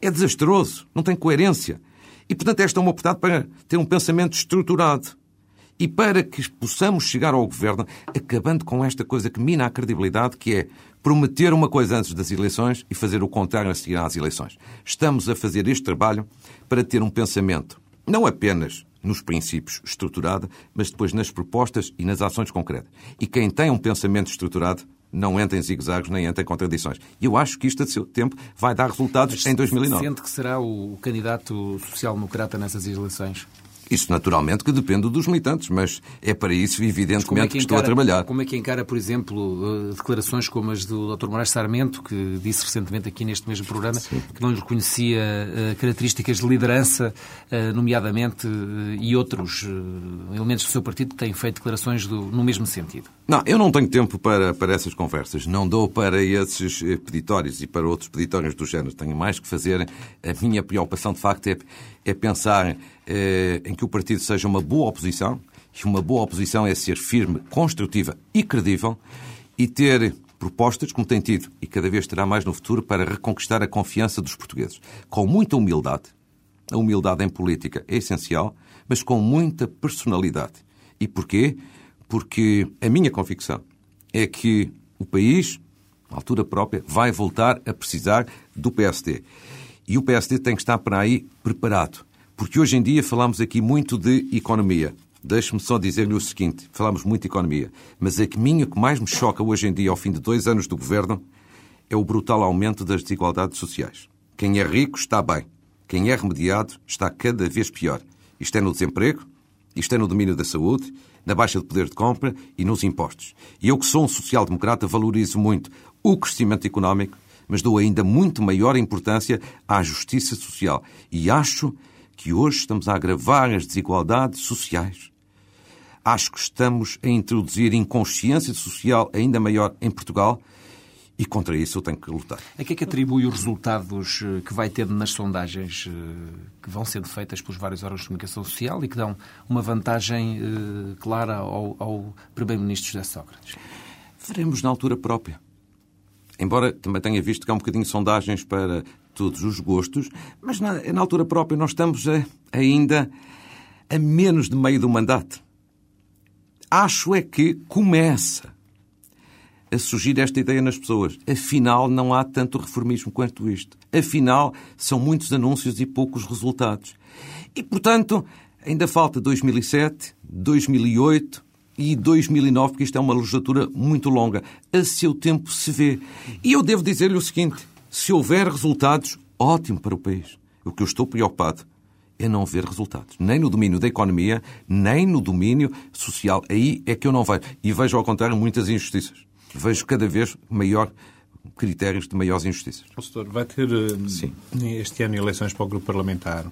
é desastroso, não tem coerência. E, portanto, esta é uma oportunidade para ter um pensamento estruturado e para que possamos chegar ao governo acabando com esta coisa que mina a credibilidade, que é prometer uma coisa antes das eleições e fazer o contrário a seguir às eleições. Estamos a fazer este trabalho para ter um pensamento não apenas nos princípios estruturado, mas depois nas propostas e nas ações concretas. E quem tem um pensamento estruturado não entra em zigue-zagos nem entra em contradições. E eu acho que isto, a seu tempo, vai dar resultados mas em 2009. Sente que será o candidato social-democrata nessas eleições? Isso, naturalmente, que depende dos militantes, mas é para isso, evidentemente, é que, que, estou a trabalhar. Como é que encara, por exemplo, eh, declarações como as do Dr. Moraes Sarmento, que disse recentemente aqui neste mesmo programa Sim. que não lhe reconhecia uh, características de liderança, uh, nomeadamente, e outros elementos do seu partido que têm feito declarações do, no mesmo sentido? Não, eu não tenho tempo para, para essas conversas. Não dou para esses peditórios e para outros peditórios do género. Tenho mais que fazer. A minha preocupação, de facto, é, é pensar eh, em que o partido seja uma boa oposição, e uma boa oposição é ser firme, construtiva e credível, e ter propostas, como tem tido, e cada vez terá mais no futuro, para reconquistar a confiança dos portugueses. Com muita humildade. A humildade em política é essencial, mas com muita personalidade. E porquê? porque a minha convicção é que o país, à altura própria, vai voltar a precisar do PSD. E o PSD tem que estar para aí preparado. Porque hoje em dia falamos aqui muito de economia. Deixe-me só dizer-lhe o seguinte: falamos muito de economia, mas a que minha que mais me choca hoje em dia, ao fim de dois anos do governo, é o brutal aumento das desigualdades sociais. Quem é rico está bem. Quem é remediado está cada vez pior. Isto é no desemprego, isto é no domínio da saúde, na baixa de poder de compra e nos impostos. E eu, que sou um social-democrata, valorizo muito o crescimento económico, mas dou ainda muito maior importância à justiça social. E acho que hoje estamos a agravar as desigualdades sociais. Acho que estamos a introduzir inconsciência social ainda maior em Portugal e contra isso eu tenho que lutar. A que é que atribui os resultados eh, que vai tendo nas sondagens eh, que vão sendo feitas pelos vários órgãos de comunicação social e que dão uma vantagem eh, clara ao, ao Primeiro-Ministro José Sócrates? Veremos na altura própria. Embora também tenha visto que há um bocadinho de sondagens para todos os gostos, mas na, na altura própria nós estamos a, ainda a menos de meio do mandato. Acho é que começa a surgir esta ideia nas pessoas. Afinal, não há tanto reformismo quanto isto. Afinal, são muitos anúncios e poucos resultados. E, portanto, ainda falta 2007, 2008 e 2009, porque isto é uma legislatura muito longa. A seu tempo se vê. E eu devo dizer-lhe o seguinte: se houver resultados, ótimo para o país. O que eu estou preocupado é não ver resultados. Nem no domínio da economia, nem no domínio social. Aí é que eu não vejo. E vejo, ao contrário, muitas injustiças vejo cada vez maior critérios de maiores injustiças. Doutor, vai ter eh, Sim. este ano eleições para o grupo parlamentar.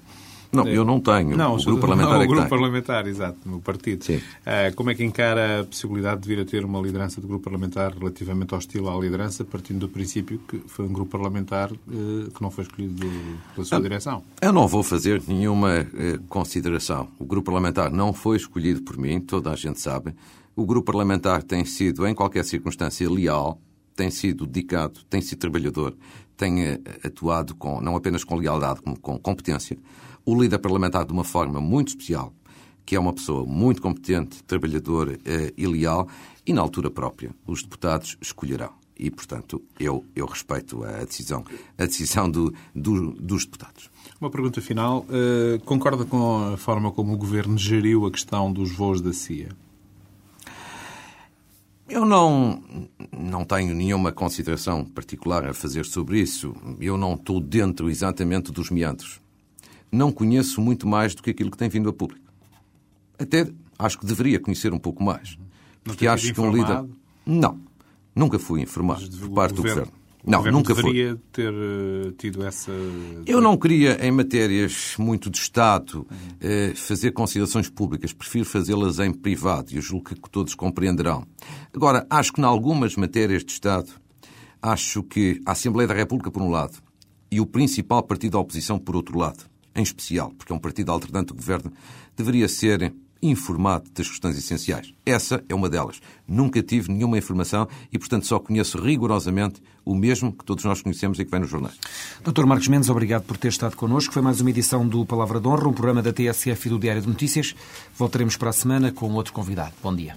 Não, eu não tenho. Não, o grupo parlamentar não, (laughs) o é grupo parlamentar, exato, no partido. Sim. Uh, como é que encara a possibilidade de vir a ter uma liderança do grupo parlamentar relativamente hostil à liderança, partindo do princípio que foi um grupo parlamentar uh, que não foi escolhido pela sua direção? Eu não vou fazer nenhuma uh, consideração. O grupo parlamentar não foi escolhido por mim, toda a gente sabe. O grupo parlamentar tem sido, em qualquer circunstância, leal, tem sido dedicado, tem sido trabalhador, tem eh, atuado com, não apenas com lealdade, como com competência. O líder parlamentar, de uma forma muito especial, que é uma pessoa muito competente, trabalhadora eh, e leal, e na altura própria os deputados escolherão. E, portanto, eu, eu respeito a decisão, a decisão do, do, dos deputados. Uma pergunta final. Uh, concorda com a forma como o Governo geriu a questão dos voos da CIA? Eu não, não tenho nenhuma consideração particular a fazer sobre isso. Eu não estou dentro exatamente dos meandros. Não conheço muito mais do que aquilo que tem vindo a público. Até acho que deveria conhecer um pouco mais. Porque acho que um líder. Não. Nunca fui informado por parte do governo. Não, o nunca deveria foi. ter uh, tido essa. Eu não queria, em matérias muito de Estado, uh, fazer considerações públicas. Prefiro fazê-las em privado e eu julgo que todos compreenderão. Agora, acho que, em algumas matérias de Estado, acho que a Assembleia da República, por um lado, e o principal partido da oposição, por outro lado, em especial, porque é um partido alternante do governo, deveria ser informado das questões essenciais. Essa é uma delas. Nunca tive nenhuma informação e, portanto, só conheço rigorosamente o mesmo que todos nós conhecemos e que vem nos jornais. Doutor Marcos Mendes, obrigado por ter estado connosco. Foi mais uma edição do Palavra de Honra, um programa da TSF e do Diário de Notícias. Voltaremos para a semana com outro convidado. Bom dia.